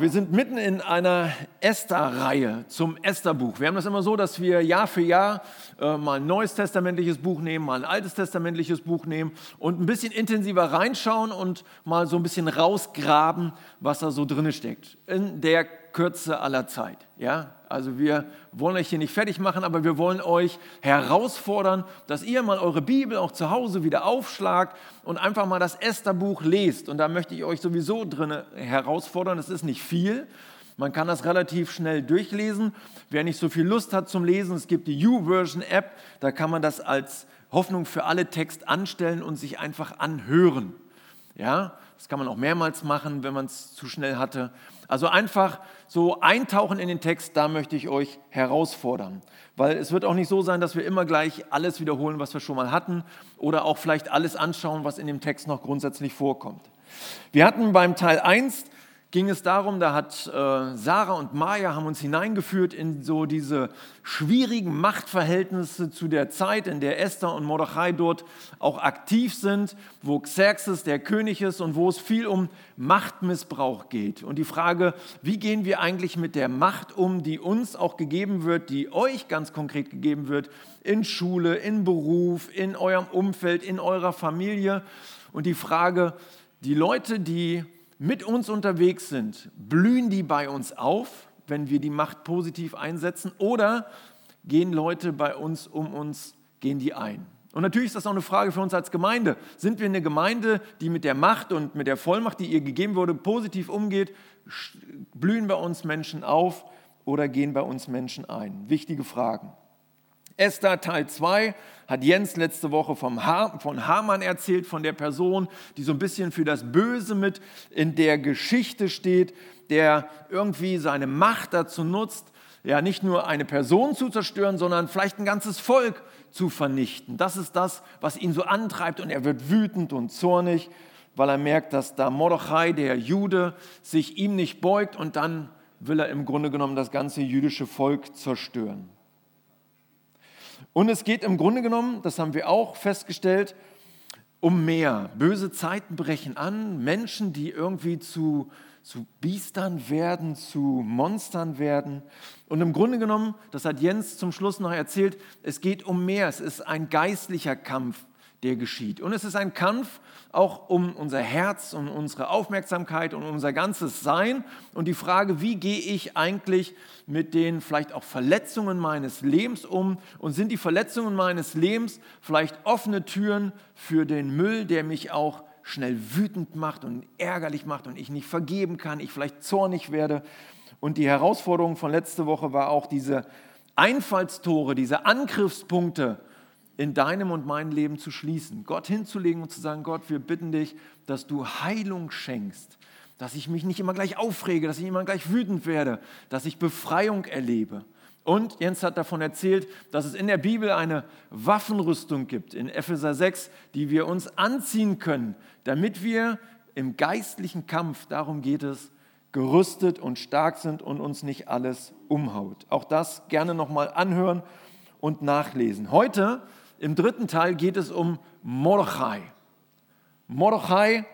Wir sind mitten in einer Esther-Reihe zum Esther-Buch. Wir haben das immer so, dass wir Jahr für Jahr äh, mal ein neues testamentliches Buch nehmen, mal ein altes testamentliches Buch nehmen und ein bisschen intensiver reinschauen und mal so ein bisschen rausgraben, was da so drin steckt. In der Kürze aller Zeit. Ja? Also wir wollen euch hier nicht fertig machen, aber wir wollen euch herausfordern, dass ihr mal eure Bibel auch zu Hause wieder aufschlagt und einfach mal das Esther-Buch lest. Und da möchte ich euch sowieso drin herausfordern. Es ist nicht viel. Man kann das relativ schnell durchlesen. Wer nicht so viel Lust hat zum Lesen, es gibt die U-Version-App. Da kann man das als Hoffnung für alle Text anstellen und sich einfach anhören. Ja, das kann man auch mehrmals machen, wenn man es zu schnell hatte. Also einfach so eintauchen in den Text, da möchte ich euch herausfordern. Weil es wird auch nicht so sein, dass wir immer gleich alles wiederholen, was wir schon mal hatten oder auch vielleicht alles anschauen, was in dem Text noch grundsätzlich vorkommt. Wir hatten beim Teil 1 ging es darum, da hat äh, Sarah und Maya haben uns hineingeführt in so diese schwierigen Machtverhältnisse zu der Zeit, in der Esther und Mordechai dort auch aktiv sind, wo Xerxes der König ist und wo es viel um Machtmissbrauch geht. Und die Frage, wie gehen wir eigentlich mit der Macht um, die uns auch gegeben wird, die euch ganz konkret gegeben wird, in Schule, in Beruf, in eurem Umfeld, in eurer Familie. Und die Frage, die Leute, die mit uns unterwegs sind, blühen die bei uns auf, wenn wir die Macht positiv einsetzen, oder gehen Leute bei uns um uns, gehen die ein? Und natürlich ist das auch eine Frage für uns als Gemeinde. Sind wir eine Gemeinde, die mit der Macht und mit der Vollmacht, die ihr gegeben wurde, positiv umgeht? Blühen bei uns Menschen auf oder gehen bei uns Menschen ein? Wichtige Fragen. Esther Teil 2 hat Jens letzte Woche vom ha von Hamann erzählt, von der Person, die so ein bisschen für das Böse mit in der Geschichte steht, der irgendwie seine Macht dazu nutzt, ja nicht nur eine Person zu zerstören, sondern vielleicht ein ganzes Volk zu vernichten. Das ist das, was ihn so antreibt und er wird wütend und zornig, weil er merkt, dass da Mordechai, der Jude, sich ihm nicht beugt und dann will er im Grunde genommen das ganze jüdische Volk zerstören. Und es geht im Grunde genommen, das haben wir auch festgestellt, um mehr. Böse Zeiten brechen an, Menschen, die irgendwie zu, zu Biestern werden, zu Monstern werden. Und im Grunde genommen, das hat Jens zum Schluss noch erzählt, es geht um mehr. Es ist ein geistlicher Kampf, der geschieht. Und es ist ein Kampf auch um unser Herz und unsere Aufmerksamkeit und unser ganzes Sein. Und die Frage, wie gehe ich eigentlich mit den vielleicht auch Verletzungen meines Lebens um? Und sind die Verletzungen meines Lebens vielleicht offene Türen für den Müll, der mich auch schnell wütend macht und ärgerlich macht und ich nicht vergeben kann, ich vielleicht zornig werde? Und die Herausforderung von letzter Woche war auch diese Einfallstore, diese Angriffspunkte, in deinem und meinem Leben zu schließen, Gott hinzulegen und zu sagen, Gott, wir bitten dich, dass du Heilung schenkst, dass ich mich nicht immer gleich aufrege, dass ich immer gleich wütend werde, dass ich Befreiung erlebe. Und Jens hat davon erzählt, dass es in der Bibel eine Waffenrüstung gibt, in Epheser 6, die wir uns anziehen können, damit wir im geistlichen Kampf, darum geht es, gerüstet und stark sind und uns nicht alles umhaut. Auch das gerne nochmal anhören und nachlesen. Heute im dritten Teil geht es um Mordechai. Mordechai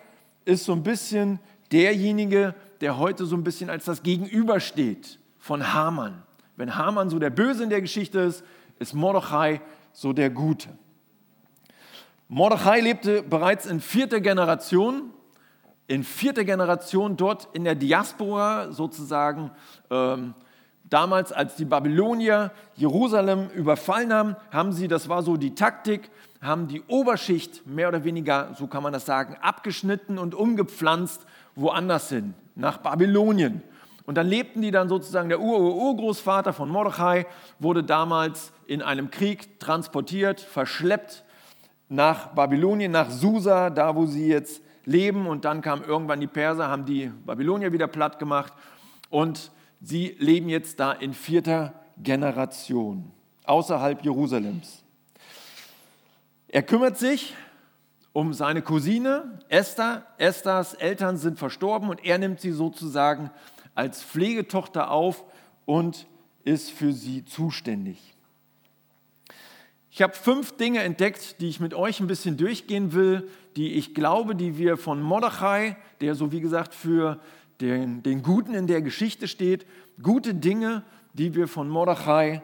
ist so ein bisschen derjenige, der heute so ein bisschen als das Gegenüber steht von Haman. Wenn Haman so der Böse in der Geschichte ist, ist Mordechai so der Gute. Mordechai lebte bereits in vierter Generation, in vierter Generation dort in der Diaspora sozusagen ähm, Damals, als die Babylonier Jerusalem überfallen haben, haben sie, das war so die Taktik, haben die Oberschicht mehr oder weniger, so kann man das sagen, abgeschnitten und umgepflanzt woanders hin, nach Babylonien. Und dann lebten die dann sozusagen, der Ur-Urgroßvater von Mordechai wurde damals in einem Krieg transportiert, verschleppt nach Babylonien, nach Susa, da wo sie jetzt leben. Und dann kamen irgendwann die Perser, haben die Babylonier wieder platt gemacht. Und Sie leben jetzt da in vierter Generation außerhalb Jerusalems. Er kümmert sich um seine Cousine Esther. Esthers Eltern sind verstorben und er nimmt sie sozusagen als Pflegetochter auf und ist für sie zuständig. Ich habe fünf Dinge entdeckt, die ich mit euch ein bisschen durchgehen will, die ich glaube, die wir von Mordechai, der so wie gesagt für den, den Guten in der Geschichte steht, gute Dinge, die wir von Mordechai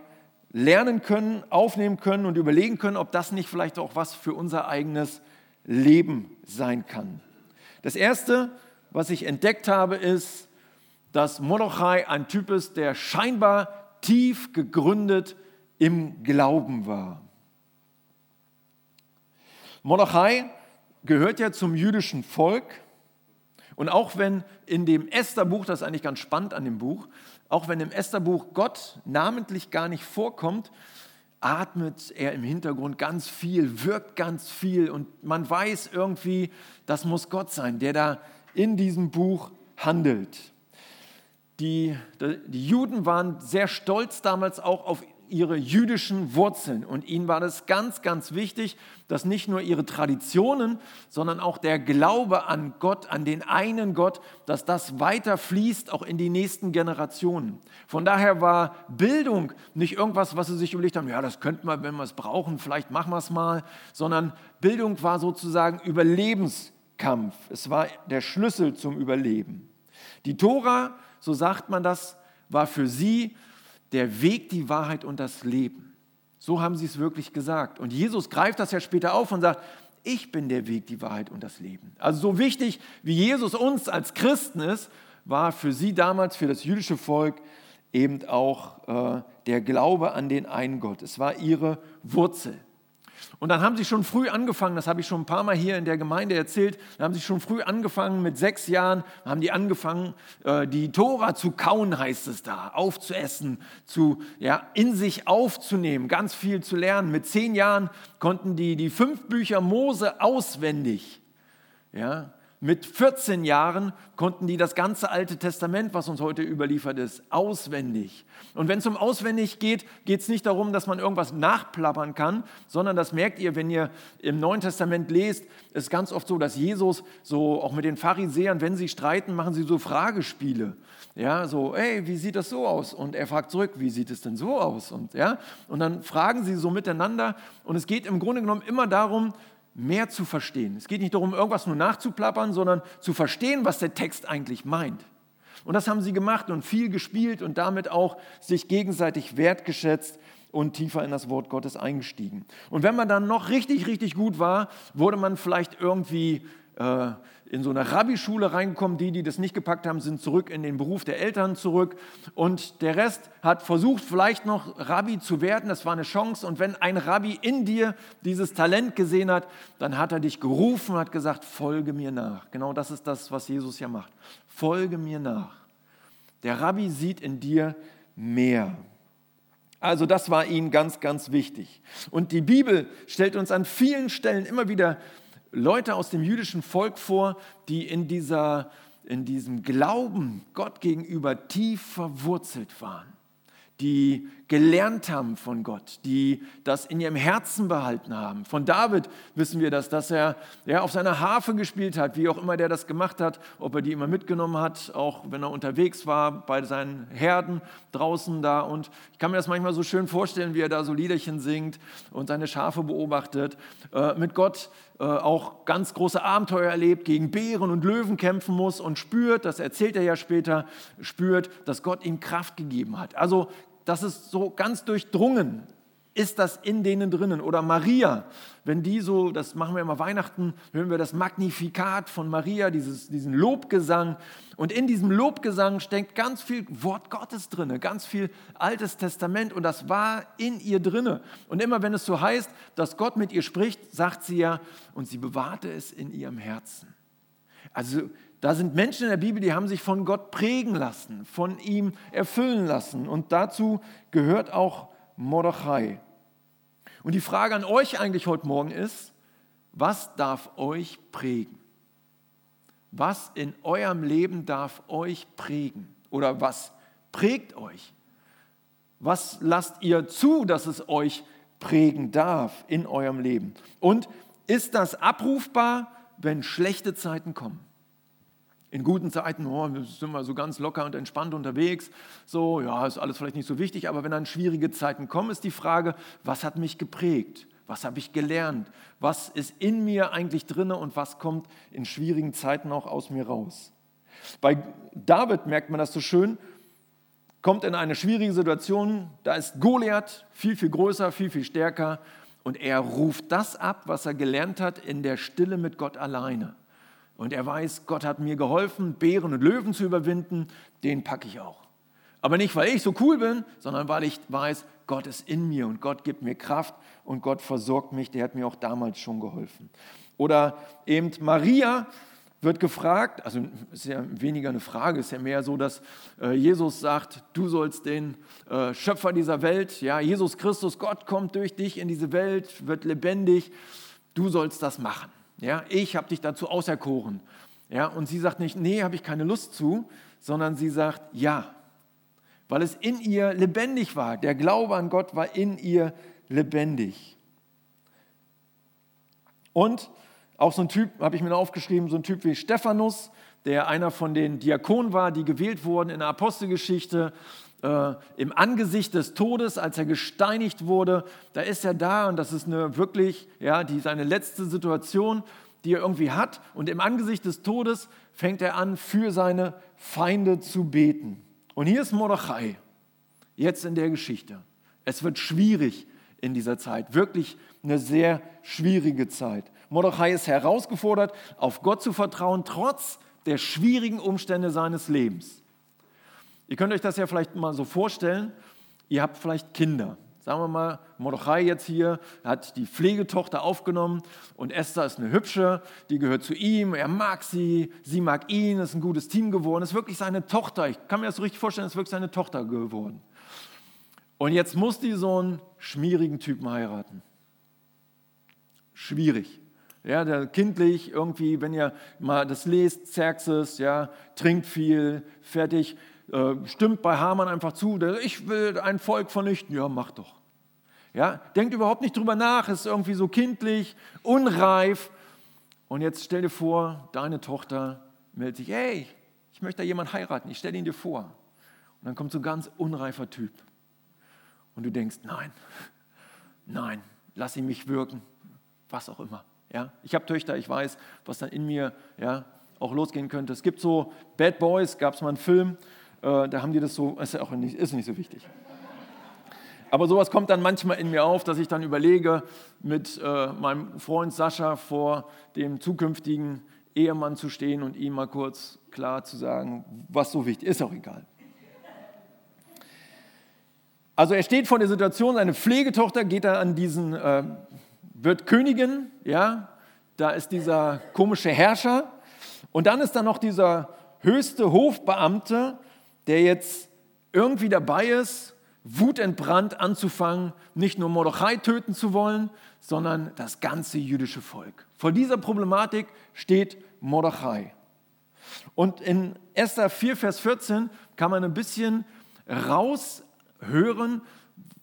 lernen können, aufnehmen können und überlegen können, ob das nicht vielleicht auch was für unser eigenes Leben sein kann. Das Erste, was ich entdeckt habe, ist, dass Mordechai ein Typ ist, der scheinbar tief gegründet im Glauben war. Mordechai gehört ja zum jüdischen Volk. Und auch wenn in dem Estherbuch, das ist eigentlich ganz spannend an dem Buch, auch wenn im Estherbuch Gott namentlich gar nicht vorkommt, atmet er im Hintergrund ganz viel, wirkt ganz viel und man weiß irgendwie, das muss Gott sein, der da in diesem Buch handelt. Die, die Juden waren sehr stolz damals auch auf ihre jüdischen Wurzeln. Und ihnen war das ganz, ganz wichtig, dass nicht nur ihre Traditionen, sondern auch der Glaube an Gott, an den einen Gott, dass das weiter fließt, auch in die nächsten Generationen. Von daher war Bildung nicht irgendwas, was sie sich überlegt haben, ja, das könnten wir, wenn wir es brauchen, vielleicht machen wir es mal, sondern Bildung war sozusagen Überlebenskampf. Es war der Schlüssel zum Überleben. Die Tora, so sagt man das, war für sie der Weg, die Wahrheit und das Leben. So haben sie es wirklich gesagt. Und Jesus greift das ja später auf und sagt, ich bin der Weg, die Wahrheit und das Leben. Also so wichtig, wie Jesus uns als Christen ist, war für sie damals, für das jüdische Volk, eben auch äh, der Glaube an den einen Gott. Es war ihre Wurzel. Und dann haben sie schon früh angefangen, das habe ich schon ein paar Mal hier in der Gemeinde erzählt, dann haben sie schon früh angefangen, mit sechs Jahren haben die angefangen, äh, die Tora zu kauen, heißt es da, aufzuessen, zu, ja, in sich aufzunehmen, ganz viel zu lernen. Mit zehn Jahren konnten die die fünf Bücher Mose auswendig. Ja, mit 14 Jahren konnten die das ganze Alte Testament, was uns heute überliefert ist, auswendig. Und wenn es um auswendig geht, geht es nicht darum, dass man irgendwas nachplappern kann, sondern das merkt ihr, wenn ihr im Neuen Testament lest, ist ganz oft so, dass Jesus so auch mit den Pharisäern, wenn sie streiten, machen sie so Fragespiele. Ja, so, hey, wie sieht das so aus? Und er fragt zurück, wie sieht es denn so aus? Und, ja, und dann fragen sie so miteinander. Und es geht im Grunde genommen immer darum, mehr zu verstehen. Es geht nicht darum, irgendwas nur nachzuplappern, sondern zu verstehen, was der Text eigentlich meint. Und das haben sie gemacht und viel gespielt und damit auch sich gegenseitig wertgeschätzt und tiefer in das Wort Gottes eingestiegen. Und wenn man dann noch richtig, richtig gut war, wurde man vielleicht irgendwie äh, in so eine Rabbi-Schule reingekommen. Die, die das nicht gepackt haben, sind zurück in den Beruf der Eltern zurück. Und der Rest hat versucht, vielleicht noch Rabbi zu werden. Das war eine Chance. Und wenn ein Rabbi in dir dieses Talent gesehen hat, dann hat er dich gerufen und hat gesagt, folge mir nach. Genau das ist das, was Jesus ja macht. Folge mir nach. Der Rabbi sieht in dir mehr. Also das war ihnen ganz, ganz wichtig. Und die Bibel stellt uns an vielen Stellen immer wieder Leute aus dem jüdischen Volk vor, die in, dieser, in diesem Glauben Gott gegenüber tief verwurzelt waren die gelernt haben von Gott, die das in ihrem Herzen behalten haben. Von David wissen wir das, dass er ja, auf seiner Harfe gespielt hat, wie auch immer der das gemacht hat, ob er die immer mitgenommen hat, auch wenn er unterwegs war bei seinen Herden draußen da. Und ich kann mir das manchmal so schön vorstellen, wie er da so Liederchen singt und seine Schafe beobachtet, äh, mit Gott äh, auch ganz große Abenteuer erlebt, gegen Bären und Löwen kämpfen muss und spürt, das erzählt er ja später, spürt, dass Gott ihm Kraft gegeben hat. Also das ist so ganz durchdrungen, ist das in denen drinnen. Oder Maria, wenn die so, das machen wir immer Weihnachten, hören wir das Magnifikat von Maria, dieses, diesen Lobgesang. Und in diesem Lobgesang steckt ganz viel Wort Gottes drinne, ganz viel Altes Testament und das war in ihr drinne. Und immer wenn es so heißt, dass Gott mit ihr spricht, sagt sie ja, und sie bewahrte es in ihrem Herzen. Also da sind Menschen in der Bibel, die haben sich von Gott prägen lassen, von ihm erfüllen lassen. Und dazu gehört auch Mordechai. Und die Frage an euch eigentlich heute Morgen ist, was darf euch prägen? Was in eurem Leben darf euch prägen? Oder was prägt euch? Was lasst ihr zu, dass es euch prägen darf in eurem Leben? Und ist das abrufbar, wenn schlechte Zeiten kommen? In guten Zeiten oh, sind wir so ganz locker und entspannt unterwegs. So, ja, ist alles vielleicht nicht so wichtig, aber wenn dann schwierige Zeiten kommen, ist die Frage, was hat mich geprägt? Was habe ich gelernt? Was ist in mir eigentlich drinne und was kommt in schwierigen Zeiten auch aus mir raus? Bei David merkt man das so schön, kommt in eine schwierige Situation, da ist Goliath viel, viel größer, viel, viel stärker und er ruft das ab, was er gelernt hat in der Stille mit Gott alleine. Und er weiß, Gott hat mir geholfen, Bären und Löwen zu überwinden, den packe ich auch. Aber nicht, weil ich so cool bin, sondern weil ich weiß, Gott ist in mir und Gott gibt mir Kraft und Gott versorgt mich, der hat mir auch damals schon geholfen. Oder eben Maria, wird gefragt, also ist ja weniger eine Frage, ist ja mehr so, dass äh, Jesus sagt, du sollst den äh, Schöpfer dieser Welt, ja, Jesus Christus, Gott kommt durch dich in diese Welt, wird lebendig, du sollst das machen. Ja, ich habe dich dazu auserkoren. Ja, und sie sagt nicht, nee, habe ich keine Lust zu, sondern sie sagt, ja, weil es in ihr lebendig war. Der Glaube an Gott war in ihr lebendig. Und auch so ein Typ, habe ich mir aufgeschrieben, so ein Typ wie Stephanus, der einer von den Diakonen war, die gewählt wurden in der Apostelgeschichte, äh, im Angesicht des Todes, als er gesteinigt wurde, da ist er da und das ist eine wirklich, ja, die seine letzte Situation, die er irgendwie hat. Und im Angesicht des Todes fängt er an, für seine Feinde zu beten. Und hier ist Mordechai, jetzt in der Geschichte. Es wird schwierig in dieser Zeit, wirklich eine sehr schwierige Zeit. Mordechai ist herausgefordert, auf Gott zu vertrauen, trotz der schwierigen Umstände seines Lebens. Ihr könnt euch das ja vielleicht mal so vorstellen, ihr habt vielleicht Kinder. Sagen wir mal, Mordechai jetzt hier hat die Pflegetochter aufgenommen und Esther ist eine hübsche, die gehört zu ihm, er mag sie, sie mag ihn, ist ein gutes Team geworden, ist wirklich seine Tochter. Ich kann mir das so richtig vorstellen, ist wirklich seine Tochter geworden. Und jetzt muss die so einen schmierigen Typen heiraten. Schwierig. Ja, der kindlich irgendwie, wenn ihr mal das lest, Xerxes, ja, trinkt viel, fertig, äh, stimmt bei Hamann einfach zu, der, ich will ein Volk vernichten, ja, mach doch. Ja, denkt überhaupt nicht drüber nach, ist irgendwie so kindlich, unreif. Und jetzt stell dir vor, deine Tochter meldet sich, hey, ich möchte da jemanden heiraten, ich stelle ihn dir vor. Und dann kommt so ein ganz unreifer Typ. Und du denkst, nein, nein, lass ihn mich wirken, was auch immer. Ja? Ich habe Töchter, ich weiß, was dann in mir ja, auch losgehen könnte. Es gibt so Bad Boys, gab es mal einen Film, äh, da haben die das so, ist, ja auch nicht, ist nicht so wichtig. Aber sowas kommt dann manchmal in mir auf, dass ich dann überlege, mit äh, meinem Freund Sascha vor dem zukünftigen Ehemann zu stehen und ihm mal kurz klar zu sagen, was so wichtig ist, auch egal. Also er steht vor der Situation, seine Pflegetochter geht da an diesen äh, wird Königin, ja, da ist dieser komische Herrscher und dann ist da noch dieser höchste Hofbeamte, der jetzt irgendwie dabei ist, wutentbrannt anzufangen, nicht nur Mordechai töten zu wollen, sondern das ganze jüdische Volk. Vor dieser Problematik steht Mordechai. Und in Esther 4, Vers 14 kann man ein bisschen raushören,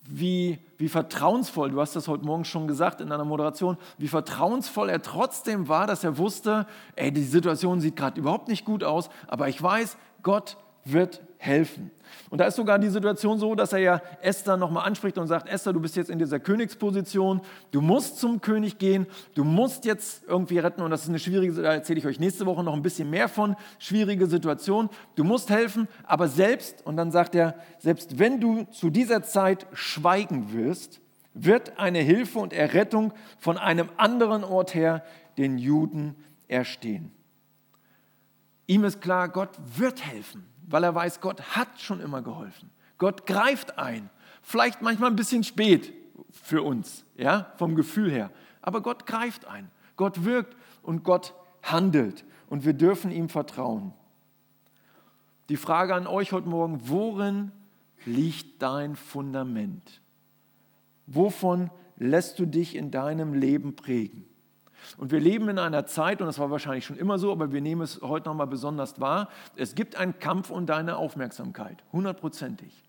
wie, wie vertrauensvoll, du hast das heute Morgen schon gesagt in deiner Moderation, wie vertrauensvoll er trotzdem war, dass er wusste, ey, die Situation sieht gerade überhaupt nicht gut aus, aber ich weiß, Gott wird helfen. Und da ist sogar die Situation so, dass er ja Esther nochmal anspricht und sagt, Esther, du bist jetzt in dieser Königsposition, du musst zum König gehen, du musst jetzt irgendwie retten und das ist eine schwierige, da erzähle ich euch nächste Woche noch ein bisschen mehr von, schwierige Situation, du musst helfen, aber selbst, und dann sagt er, selbst wenn du zu dieser Zeit schweigen wirst, wird eine Hilfe und Errettung von einem anderen Ort her den Juden erstehen. Ihm ist klar, Gott wird helfen weil er weiß, Gott hat schon immer geholfen. Gott greift ein. Vielleicht manchmal ein bisschen spät für uns, ja, vom Gefühl her. Aber Gott greift ein. Gott wirkt und Gott handelt. Und wir dürfen ihm vertrauen. Die Frage an euch heute Morgen, worin liegt dein Fundament? Wovon lässt du dich in deinem Leben prägen? Und wir leben in einer Zeit, und das war wahrscheinlich schon immer so, aber wir nehmen es heute nochmal besonders wahr, es gibt einen Kampf um deine Aufmerksamkeit, hundertprozentig.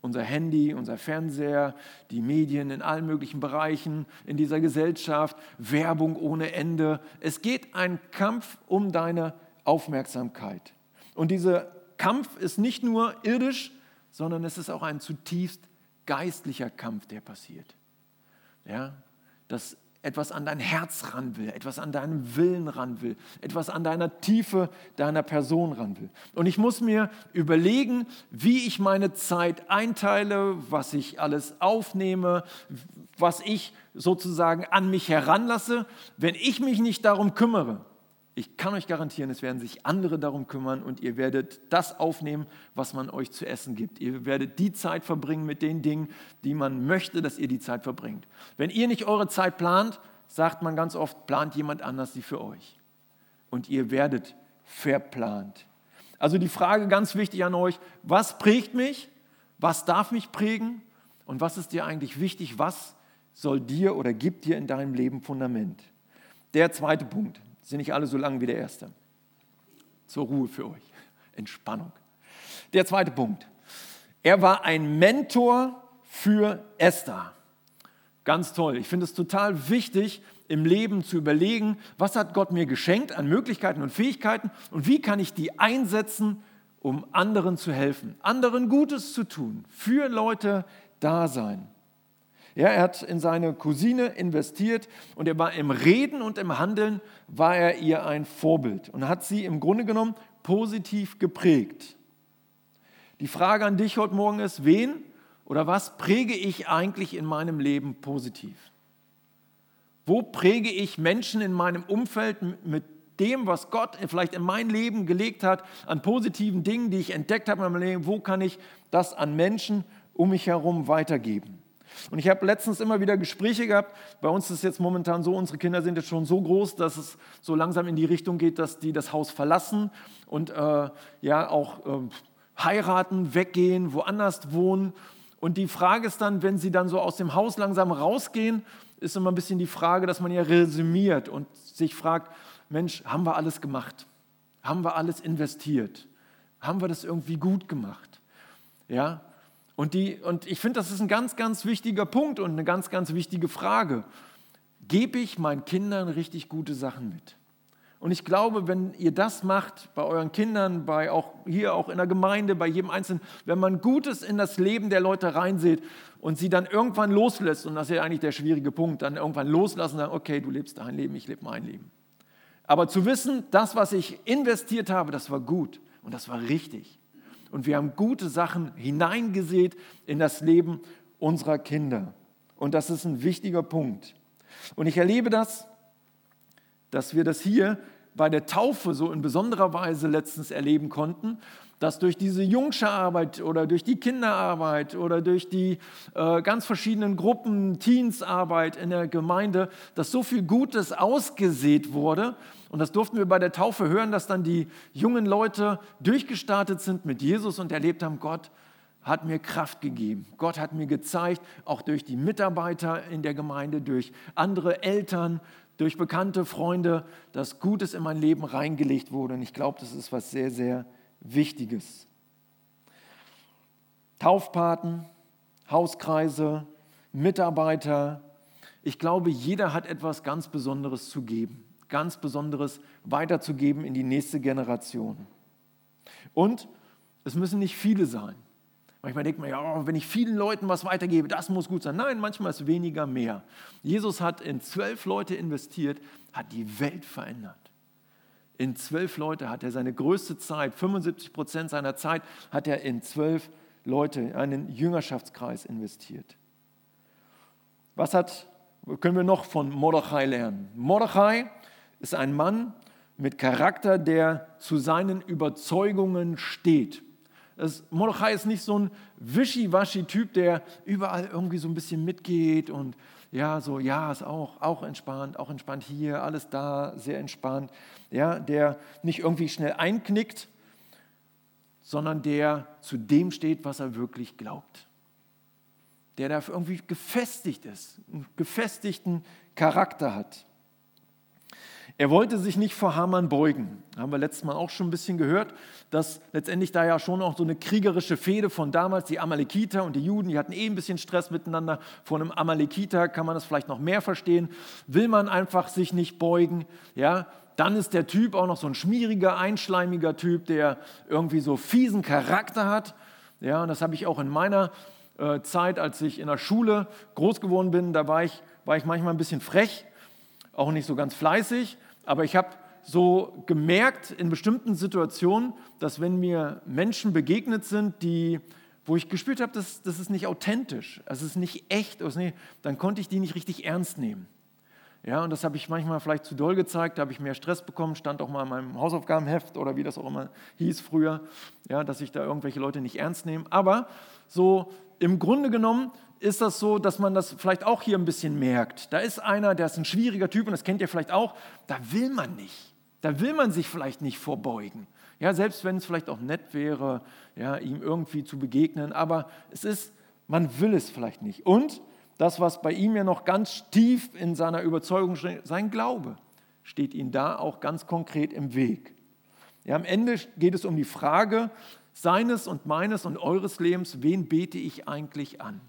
Unser Handy, unser Fernseher, die Medien in allen möglichen Bereichen, in dieser Gesellschaft, Werbung ohne Ende. Es geht ein Kampf um deine Aufmerksamkeit. Und dieser Kampf ist nicht nur irdisch, sondern es ist auch ein zutiefst geistlicher Kampf, der passiert. Ja, das etwas an dein Herz ran will, etwas an deinen Willen ran will, etwas an deiner Tiefe deiner Person ran will. Und ich muss mir überlegen, wie ich meine Zeit einteile, was ich alles aufnehme, was ich sozusagen an mich heranlasse. Wenn ich mich nicht darum kümmere, ich kann euch garantieren, es werden sich andere darum kümmern und ihr werdet das aufnehmen, was man euch zu essen gibt. Ihr werdet die Zeit verbringen mit den Dingen, die man möchte, dass ihr die Zeit verbringt. Wenn ihr nicht eure Zeit plant, sagt man ganz oft, plant jemand anders sie für euch. Und ihr werdet verplant. Also die Frage ganz wichtig an euch, was prägt mich? Was darf mich prägen? Und was ist dir eigentlich wichtig? Was soll dir oder gibt dir in deinem Leben Fundament? Der zweite Punkt, sind nicht alle so lang wie der erste. Zur Ruhe für euch. Entspannung. Der zweite Punkt. Er war ein Mentor für Esther. Ganz toll. Ich finde es total wichtig, im Leben zu überlegen, was hat Gott mir geschenkt an Möglichkeiten und Fähigkeiten und wie kann ich die einsetzen, um anderen zu helfen, anderen Gutes zu tun, für Leute da sein. Ja, er hat in seine Cousine investiert und er war im Reden und im Handeln war er ihr ein Vorbild und hat sie im Grunde genommen positiv geprägt. Die Frage an dich heute Morgen ist, wen oder was präge ich eigentlich in meinem Leben positiv? Wo präge ich Menschen in meinem Umfeld mit dem, was Gott vielleicht in mein Leben gelegt hat, an positiven Dingen, die ich entdeckt habe in meinem Leben, wo kann ich das an Menschen um mich herum weitergeben? Und ich habe letztens immer wieder Gespräche gehabt. Bei uns ist es jetzt momentan so, unsere Kinder sind jetzt schon so groß, dass es so langsam in die Richtung geht, dass die das Haus verlassen und äh, ja auch äh, heiraten, weggehen, woanders wohnen. Und die Frage ist dann, wenn sie dann so aus dem Haus langsam rausgehen, ist immer ein bisschen die Frage, dass man ja resümiert und sich fragt, Mensch, haben wir alles gemacht? Haben wir alles investiert? Haben wir das irgendwie gut gemacht? Ja, und, die, und ich finde, das ist ein ganz, ganz wichtiger Punkt und eine ganz, ganz wichtige Frage. Gebe ich meinen Kindern richtig gute Sachen mit? Und ich glaube, wenn ihr das macht, bei euren Kindern, bei auch hier auch in der Gemeinde, bei jedem Einzelnen, wenn man Gutes in das Leben der Leute reinseht und sie dann irgendwann loslässt, und das ist ja eigentlich der schwierige Punkt, dann irgendwann loslassen und sagen, okay, du lebst dein Leben, ich lebe mein Leben. Aber zu wissen, das, was ich investiert habe, das war gut und das war richtig und wir haben gute Sachen hineingesät in das Leben unserer Kinder. Und das ist ein wichtiger Punkt. Und ich erlebe das, dass wir das hier bei der Taufe so in besonderer Weise letztens erleben konnten, dass durch diese Jungscherarbeit oder durch die Kinderarbeit oder durch die äh, ganz verschiedenen Gruppen, Teensarbeit in der Gemeinde, dass so viel Gutes ausgesät wurde. Und das durften wir bei der Taufe hören, dass dann die jungen Leute durchgestartet sind mit Jesus und erlebt haben, Gott hat mir Kraft gegeben. Gott hat mir gezeigt, auch durch die Mitarbeiter in der Gemeinde, durch andere Eltern, durch bekannte Freunde, dass Gutes in mein Leben reingelegt wurde. Und ich glaube, das ist was sehr, sehr Wichtiges. Taufpaten, Hauskreise, Mitarbeiter. Ich glaube, jeder hat etwas ganz Besonderes zu geben, ganz Besonderes weiterzugeben in die nächste Generation. Und es müssen nicht viele sein. Manchmal denkt man ja, oh, wenn ich vielen Leuten was weitergebe, das muss gut sein. Nein, manchmal ist weniger mehr. Jesus hat in zwölf Leute investiert, hat die Welt verändert in zwölf Leute hat er seine größte Zeit, 75 Prozent seiner Zeit hat er in zwölf Leute, in einen Jüngerschaftskreis investiert. Was hat, können wir noch von Mordechai lernen? Mordechai ist ein Mann mit Charakter, der zu seinen Überzeugungen steht. Das, Mordechai ist nicht so ein wischiwaschi-Typ, der überall irgendwie so ein bisschen mitgeht und ja, so, ja, ist auch, auch entspannt, auch entspannt hier, alles da, sehr entspannt. Ja, der nicht irgendwie schnell einknickt, sondern der zu dem steht, was er wirklich glaubt. Der da irgendwie gefestigt ist, einen gefestigten Charakter hat. Er wollte sich nicht vor Haman beugen. Haben wir letztes Mal auch schon ein bisschen gehört, dass letztendlich da ja schon auch so eine kriegerische Fehde von damals, die Amalekiter und die Juden, die hatten eh ein bisschen Stress miteinander. Vor einem Amalekiter kann man das vielleicht noch mehr verstehen. Will man einfach sich nicht beugen, ja, dann ist der Typ auch noch so ein schmieriger, einschleimiger Typ, der irgendwie so fiesen Charakter hat. Ja, und das habe ich auch in meiner äh, Zeit, als ich in der Schule groß geworden bin, da war ich, war ich manchmal ein bisschen frech auch nicht so ganz fleißig, aber ich habe so gemerkt in bestimmten Situationen, dass wenn mir Menschen begegnet sind, die, wo ich gespürt habe, das, das ist nicht authentisch, es ist nicht echt, dann konnte ich die nicht richtig ernst nehmen. Ja, und das habe ich manchmal vielleicht zu doll gezeigt, da habe ich mehr Stress bekommen, stand auch mal in meinem Hausaufgabenheft oder wie das auch immer hieß früher, ja, dass ich da irgendwelche Leute nicht ernst nehme. Aber so im Grunde genommen ist das so, dass man das vielleicht auch hier ein bisschen merkt. Da ist einer, der ist ein schwieriger Typ und das kennt ihr vielleicht auch, da will man nicht. Da will man sich vielleicht nicht vorbeugen. Ja, selbst wenn es vielleicht auch nett wäre, ja, ihm irgendwie zu begegnen, aber es ist, man will es vielleicht nicht. Und das, was bei ihm ja noch ganz tief in seiner Überzeugung steht, sein Glaube, steht ihm da auch ganz konkret im Weg. Ja, am Ende geht es um die Frage seines und meines und eures Lebens, wen bete ich eigentlich an?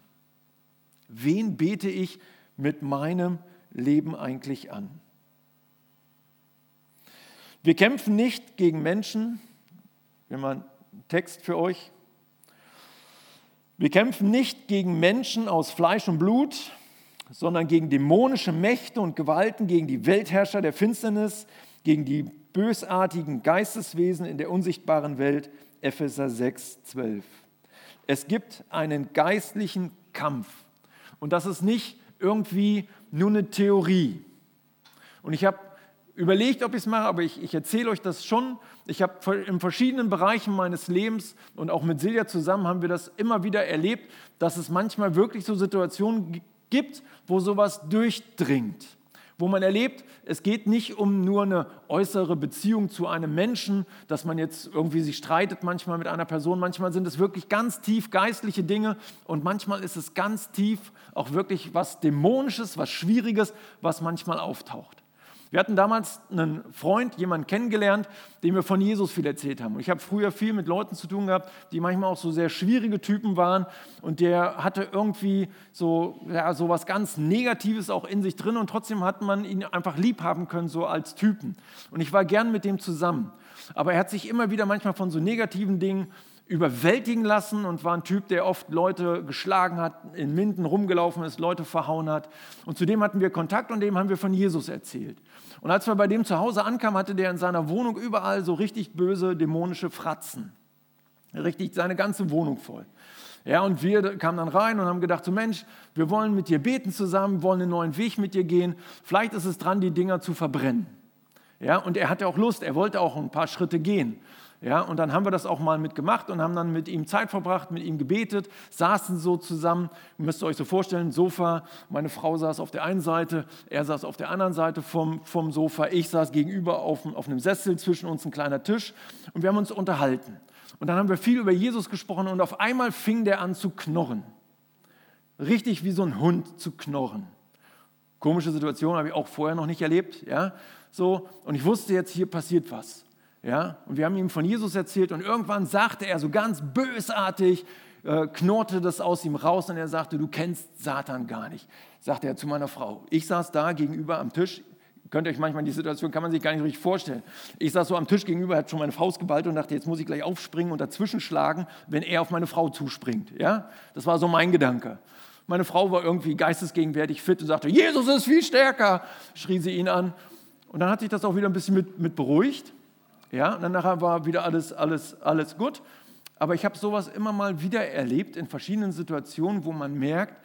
Wen bete ich mit meinem Leben eigentlich an? Wir kämpfen nicht gegen Menschen, haben einen Text für euch, wir kämpfen nicht gegen Menschen aus Fleisch und Blut, sondern gegen dämonische Mächte und Gewalten, gegen die Weltherrscher der Finsternis, gegen die bösartigen Geisteswesen in der unsichtbaren Welt. Epheser 6, 12. Es gibt einen geistlichen Kampf. Und das ist nicht irgendwie nur eine Theorie. Und ich habe überlegt, ob ich es mache, aber ich, ich erzähle euch das schon. Ich habe in verschiedenen Bereichen meines Lebens und auch mit Silja zusammen haben wir das immer wieder erlebt, dass es manchmal wirklich so Situationen gibt, wo sowas durchdringt. Wo man erlebt, es geht nicht um nur eine äußere Beziehung zu einem Menschen, dass man jetzt irgendwie sich streitet manchmal mit einer Person. Manchmal sind es wirklich ganz tief geistliche Dinge und manchmal ist es ganz tief auch wirklich was Dämonisches, was Schwieriges, was manchmal auftaucht. Wir hatten damals einen Freund, jemanden kennengelernt, dem wir von Jesus viel erzählt haben. Und ich habe früher viel mit Leuten zu tun gehabt, die manchmal auch so sehr schwierige Typen waren. Und der hatte irgendwie so, ja, so was ganz Negatives auch in sich drin. Und trotzdem hat man ihn einfach lieb haben können, so als Typen. Und ich war gern mit dem zusammen. Aber er hat sich immer wieder manchmal von so negativen Dingen überwältigen lassen und war ein Typ, der oft Leute geschlagen hat, in Minden rumgelaufen ist, Leute verhauen hat. Und zudem hatten wir Kontakt und dem haben wir von Jesus erzählt. Und als wir bei dem zu Hause ankamen, hatte der in seiner Wohnung überall so richtig böse dämonische Fratzen. Richtig seine ganze Wohnung voll. Ja, und wir kamen dann rein und haben gedacht, so Mensch, wir wollen mit dir beten zusammen, wollen einen neuen Weg mit dir gehen. Vielleicht ist es dran, die Dinger zu verbrennen. Ja, und er hatte auch Lust, er wollte auch ein paar Schritte gehen. Ja, und dann haben wir das auch mal mitgemacht und haben dann mit ihm Zeit verbracht, mit ihm gebetet, saßen so zusammen. Ihr müsst euch so vorstellen, Sofa, meine Frau saß auf der einen Seite, er saß auf der anderen Seite vom, vom Sofa, ich saß gegenüber auf, auf einem Sessel, zwischen uns ein kleiner Tisch und wir haben uns unterhalten. Und dann haben wir viel über Jesus gesprochen und auf einmal fing der an zu knurren. Richtig wie so ein Hund zu knurren. Komische Situation, habe ich auch vorher noch nicht erlebt. Ja? So, und ich wusste jetzt, hier passiert was. Ja? Und wir haben ihm von Jesus erzählt und irgendwann sagte er so ganz bösartig, äh, knurrte das aus ihm raus und er sagte, du kennst Satan gar nicht, sagte er zu meiner Frau. Ich saß da gegenüber am Tisch, könnt ihr euch manchmal die Situation, kann man sich gar nicht richtig vorstellen. Ich saß so am Tisch gegenüber, hat schon meine Faust geballt und dachte, jetzt muss ich gleich aufspringen und dazwischen schlagen, wenn er auf meine Frau zuspringt. Ja? Das war so mein Gedanke. Meine Frau war irgendwie geistesgegenwärtig fit und sagte, Jesus ist viel stärker, schrie sie ihn an. Und dann hat sich das auch wieder ein bisschen mit, mit beruhigt. Ja, und dann war wieder alles, alles, alles gut. Aber ich habe sowas immer mal wieder erlebt in verschiedenen Situationen, wo man merkt,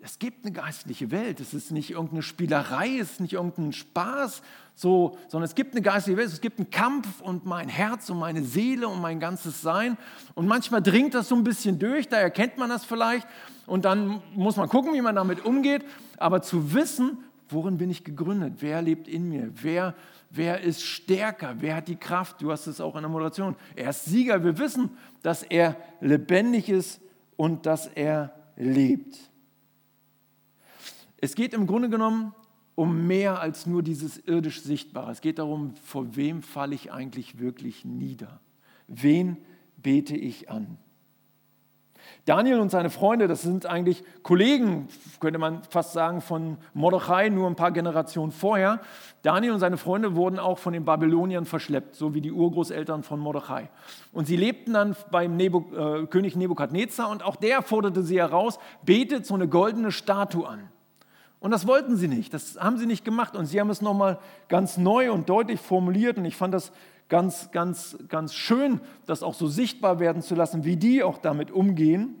es gibt eine geistliche Welt. Es ist nicht irgendeine Spielerei, es ist nicht irgendein Spaß, so, sondern es gibt eine geistliche Welt. Es gibt einen Kampf und mein Herz und meine Seele und mein ganzes Sein. Und manchmal dringt das so ein bisschen durch, da erkennt man das vielleicht. Und dann muss man gucken, wie man damit umgeht. Aber zu wissen, worin bin ich gegründet? Wer lebt in mir? Wer wer ist stärker, wer hat die Kraft. Du hast es auch in der Moderation. Er ist Sieger. Wir wissen, dass er lebendig ist und dass er lebt. Es geht im Grunde genommen um mehr als nur dieses irdisch Sichtbare. Es geht darum, vor wem falle ich eigentlich wirklich nieder? Wen bete ich an? Daniel und seine Freunde, das sind eigentlich Kollegen, könnte man fast sagen, von Mordechai, nur ein paar Generationen vorher. Daniel und seine Freunde wurden auch von den Babyloniern verschleppt, so wie die Urgroßeltern von Mordechai. Und sie lebten dann beim Nebu, äh, König Nebukadnezar und auch der forderte sie heraus, betet so eine goldene Statue an. Und das wollten sie nicht, das haben sie nicht gemacht. Und sie haben es nochmal ganz neu und deutlich formuliert. Und ich fand das ganz, ganz, ganz schön, das auch so sichtbar werden zu lassen, wie die auch damit umgehen.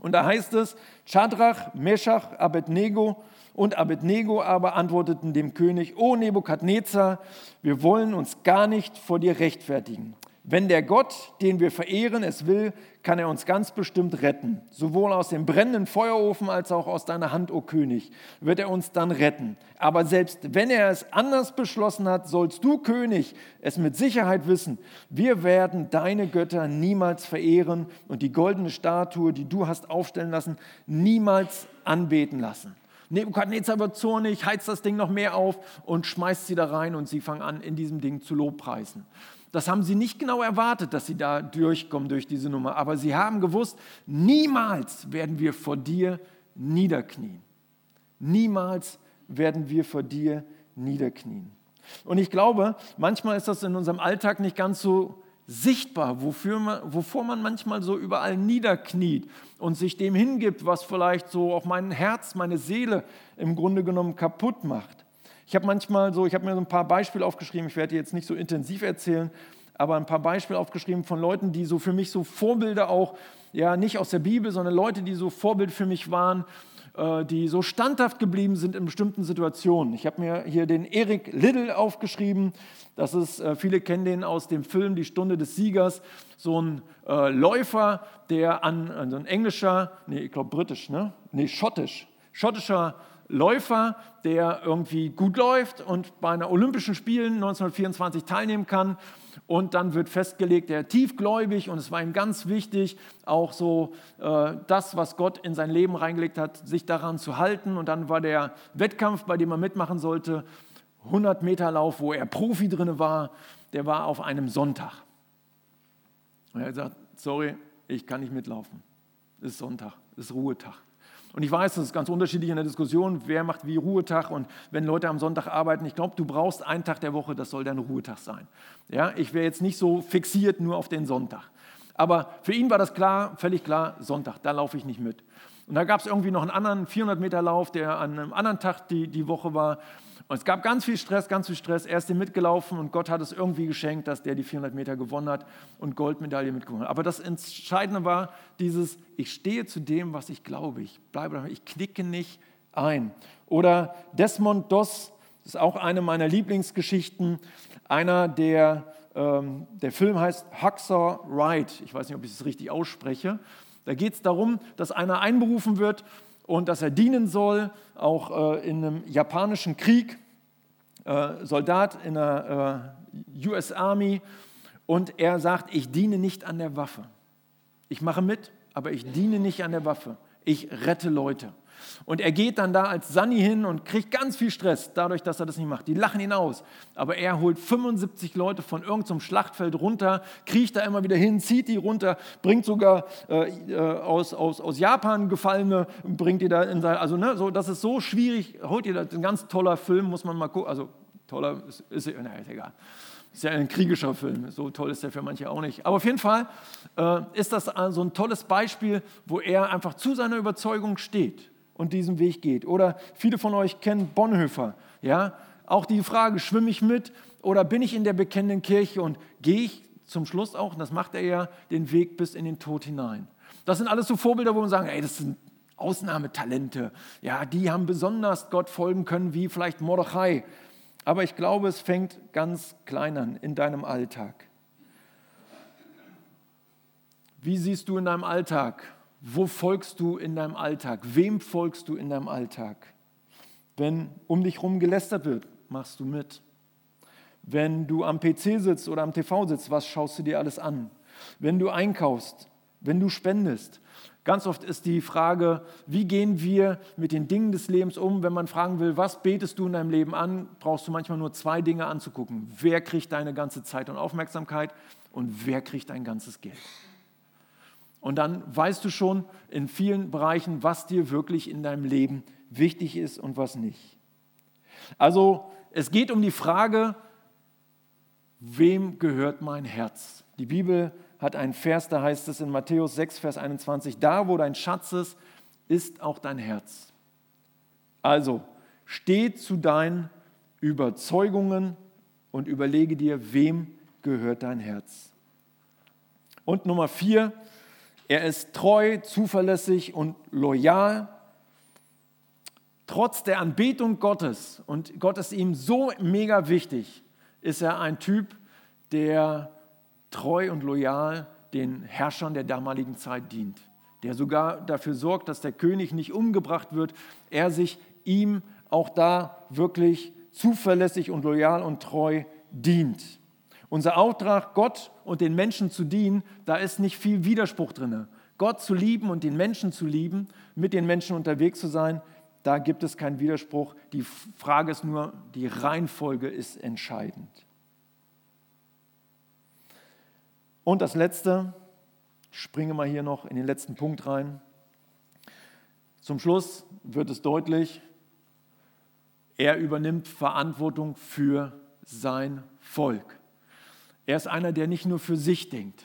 Und da heißt es, Chadrach, Meshach, Abednego und Abednego aber antworteten dem König, O Nebukadnezar, wir wollen uns gar nicht vor dir rechtfertigen. Wenn der Gott, den wir verehren, es will, kann er uns ganz bestimmt retten. Sowohl aus dem brennenden Feuerofen als auch aus deiner Hand, o König, wird er uns dann retten. Aber selbst wenn er es anders beschlossen hat, sollst du, König, es mit Sicherheit wissen. Wir werden deine Götter niemals verehren und die goldene Statue, die du hast aufstellen lassen, niemals anbeten lassen. Nebukadnezar wird zornig, heizt das Ding noch mehr auf und schmeißt sie da rein und sie fangen an, in diesem Ding zu lobpreisen. Das haben sie nicht genau erwartet, dass sie da durchkommen durch diese Nummer. Aber sie haben gewusst, niemals werden wir vor dir niederknien. Niemals werden wir vor dir niederknien. Und ich glaube, manchmal ist das in unserem Alltag nicht ganz so sichtbar, wofür man, wovor man manchmal so überall niederkniet und sich dem hingibt, was vielleicht so auch mein Herz, meine Seele im Grunde genommen kaputt macht. Ich habe manchmal so, ich habe mir so ein paar Beispiele aufgeschrieben, ich werde die jetzt nicht so intensiv erzählen, aber ein paar Beispiele aufgeschrieben von Leuten, die so für mich so Vorbilder auch, ja, nicht aus der Bibel, sondern Leute, die so Vorbild für mich waren, äh, die so standhaft geblieben sind in bestimmten Situationen. Ich habe mir hier den Eric Liddell aufgeschrieben. Das ist, äh, viele kennen den aus dem Film Die Stunde des Siegers. So ein äh, Läufer, der an, an so ein englischer, nee, ich glaube britisch, ne? Nee, schottisch, schottischer Läufer, der irgendwie gut läuft und bei einer Olympischen Spielen 1924 teilnehmen kann. Und dann wird festgelegt, er tiefgläubig und es war ihm ganz wichtig, auch so äh, das, was Gott in sein Leben reingelegt hat, sich daran zu halten. Und dann war der Wettkampf, bei dem er mitmachen sollte, 100 Meter Lauf, wo er Profi drin war, der war auf einem Sonntag. Und er hat gesagt, sorry, ich kann nicht mitlaufen. Es ist Sonntag, es ist Ruhetag. Und ich weiß, das ist ganz unterschiedlich in der Diskussion, wer macht wie Ruhetag und wenn Leute am Sonntag arbeiten. Ich glaube, du brauchst einen Tag der Woche, das soll dein Ruhetag sein. Ja, ich wäre jetzt nicht so fixiert nur auf den Sonntag. Aber für ihn war das klar, völlig klar, Sonntag, da laufe ich nicht mit. Und da gab es irgendwie noch einen anderen 400 Meter Lauf, der an einem anderen Tag die, die Woche war. Und es gab ganz viel Stress, ganz viel Stress. Er ist dem mitgelaufen und Gott hat es irgendwie geschenkt, dass der die 400 Meter gewonnen hat und Goldmedaille mitgewonnen hat. Aber das Entscheidende war dieses, ich stehe zu dem, was ich glaube. Ich bleibe, ich knicke nicht ein. Oder Desmond Doss, das ist auch eine meiner Lieblingsgeschichten. Einer, der, ähm, der Film heißt Hacksaw Ride. Ich weiß nicht, ob ich es richtig ausspreche. Da geht es darum, dass einer einberufen wird und dass er dienen soll, auch äh, in einem japanischen Krieg, äh, Soldat in der äh, US Army. Und er sagt, ich diene nicht an der Waffe. Ich mache mit, aber ich diene nicht an der Waffe. Ich rette Leute. Und er geht dann da als Sunny hin und kriegt ganz viel Stress, dadurch, dass er das nicht macht. Die lachen ihn aus. Aber er holt 75 Leute von irgendeinem Schlachtfeld runter, kriecht da immer wieder hin, zieht die runter, bringt sogar äh, äh, aus, aus, aus Japan Gefallene, bringt die da in sein. Also, ne, so, das ist so schwierig. Holt ihr das? Ein ganz toller Film, muss man mal gucken. Also, toller, ist, ist, na, ist egal. Ist ja ein kriegischer Film, so toll ist der für manche auch nicht. Aber auf jeden Fall äh, ist das so ein tolles Beispiel, wo er einfach zu seiner Überzeugung steht und diesen Weg geht. Oder viele von euch kennen Bonhoeffer. Ja? Auch die Frage, schwimme ich mit oder bin ich in der bekennenden Kirche und gehe ich zum Schluss auch, und das macht er ja, den Weg bis in den Tod hinein. Das sind alles so Vorbilder, wo man sagen, ey, das sind Ausnahmetalente. Ja, die haben besonders Gott folgen können, wie vielleicht Mordechai. Aber ich glaube, es fängt ganz klein an in deinem Alltag. Wie siehst du in deinem Alltag wo folgst du in deinem Alltag? Wem folgst du in deinem Alltag? Wenn um dich herum gelästert wird, machst du mit. Wenn du am PC sitzt oder am TV sitzt, was schaust du dir alles an? Wenn du einkaufst, wenn du spendest. Ganz oft ist die Frage, wie gehen wir mit den Dingen des Lebens um? Wenn man fragen will, was betest du in deinem Leben an, brauchst du manchmal nur zwei Dinge anzugucken. Wer kriegt deine ganze Zeit und Aufmerksamkeit und wer kriegt dein ganzes Geld? Und dann weißt du schon in vielen Bereichen, was dir wirklich in deinem Leben wichtig ist und was nicht. Also es geht um die Frage, wem gehört mein Herz? Die Bibel hat einen Vers, da heißt es in Matthäus 6, Vers 21, da wo dein Schatz ist, ist auch dein Herz. Also, steh zu deinen Überzeugungen und überlege dir, wem gehört dein Herz. Und Nummer vier, er ist treu, zuverlässig und loyal. Trotz der Anbetung Gottes, und Gott ist ihm so mega wichtig, ist er ein Typ, der treu und loyal den Herrschern der damaligen Zeit dient, der sogar dafür sorgt, dass der König nicht umgebracht wird, er sich ihm auch da wirklich zuverlässig und loyal und treu dient. Unser Auftrag, Gott und den Menschen zu dienen, da ist nicht viel Widerspruch drin. Gott zu lieben und den Menschen zu lieben, mit den Menschen unterwegs zu sein, da gibt es keinen Widerspruch. Die Frage ist nur, die Reihenfolge ist entscheidend. Und das Letzte, ich springe mal hier noch in den letzten Punkt rein. Zum Schluss wird es deutlich, er übernimmt Verantwortung für sein Volk. Er ist einer, der nicht nur für sich denkt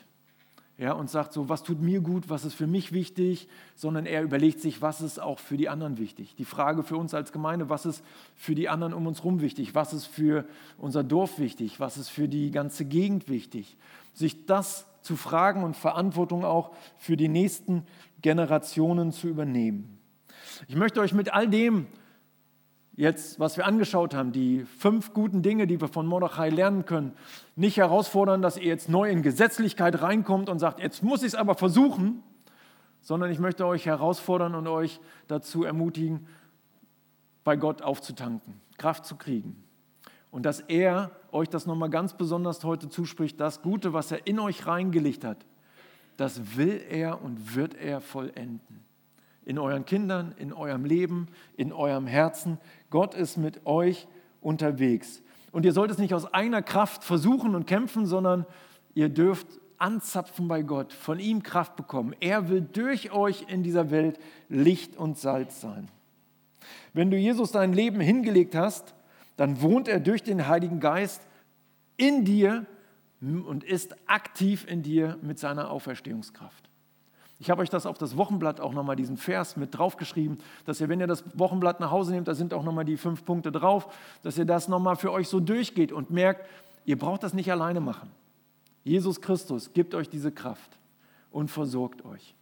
ja, und sagt so, was tut mir gut, was ist für mich wichtig, sondern er überlegt sich, was ist auch für die anderen wichtig. Die Frage für uns als Gemeinde, was ist für die anderen um uns herum wichtig, was ist für unser Dorf wichtig, was ist für die ganze Gegend wichtig. Sich das zu fragen und Verantwortung auch für die nächsten Generationen zu übernehmen. Ich möchte euch mit all dem jetzt, was wir angeschaut haben, die fünf guten Dinge, die wir von Mordechai lernen können, nicht herausfordern, dass ihr jetzt neu in Gesetzlichkeit reinkommt und sagt, jetzt muss ich es aber versuchen, sondern ich möchte euch herausfordern und euch dazu ermutigen, bei Gott aufzutanken, Kraft zu kriegen. Und dass er euch das nochmal ganz besonders heute zuspricht, das Gute, was er in euch reingelegt hat, das will er und wird er vollenden in euren Kindern, in eurem Leben, in eurem Herzen. Gott ist mit euch unterwegs. Und ihr sollt es nicht aus eigener Kraft versuchen und kämpfen, sondern ihr dürft anzapfen bei Gott, von ihm Kraft bekommen. Er will durch euch in dieser Welt Licht und Salz sein. Wenn du Jesus dein Leben hingelegt hast, dann wohnt er durch den Heiligen Geist in dir und ist aktiv in dir mit seiner Auferstehungskraft. Ich habe euch das auf das Wochenblatt auch nochmal diesen Vers mit draufgeschrieben, dass ihr, wenn ihr das Wochenblatt nach Hause nehmt, da sind auch nochmal die fünf Punkte drauf, dass ihr das nochmal für euch so durchgeht und merkt, ihr braucht das nicht alleine machen. Jesus Christus gibt euch diese Kraft und versorgt euch.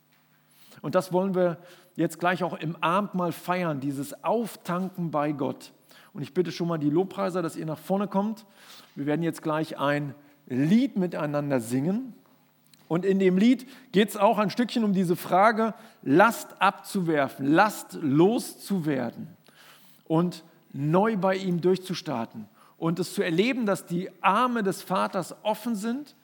Und das wollen wir jetzt gleich auch im Abendmahl feiern, dieses Auftanken bei Gott. Und ich bitte schon mal die Lobpreiser, dass ihr nach vorne kommt. Wir werden jetzt gleich ein Lied miteinander singen. Und in dem Lied geht es auch ein Stückchen um diese Frage, Last abzuwerfen, Last loszuwerden und neu bei ihm durchzustarten und es zu erleben, dass die Arme des Vaters offen sind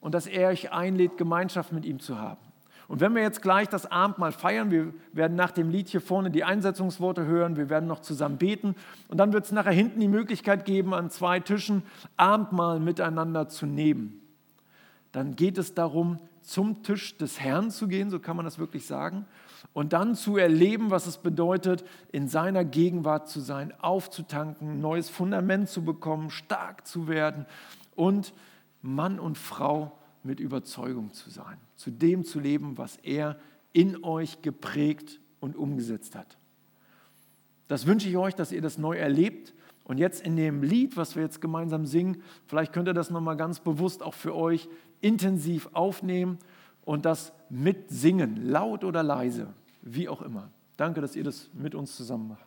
und dass er euch einlädt, Gemeinschaft mit ihm zu haben. Und wenn wir jetzt gleich das Abendmahl feiern, wir werden nach dem Lied hier vorne die Einsetzungsworte hören, wir werden noch zusammen beten und dann wird es nachher hinten die Möglichkeit geben, an zwei Tischen Abendmahl miteinander zu nehmen dann geht es darum, zum Tisch des Herrn zu gehen, so kann man das wirklich sagen, und dann zu erleben, was es bedeutet, in seiner Gegenwart zu sein, aufzutanken, neues Fundament zu bekommen, stark zu werden und Mann und Frau mit Überzeugung zu sein, zu dem zu leben, was er in euch geprägt und umgesetzt hat. Das wünsche ich euch, dass ihr das neu erlebt. Und jetzt in dem Lied, was wir jetzt gemeinsam singen, vielleicht könnt ihr das nochmal ganz bewusst auch für euch intensiv aufnehmen und das mitsingen, laut oder leise, wie auch immer. Danke, dass ihr das mit uns zusammen macht.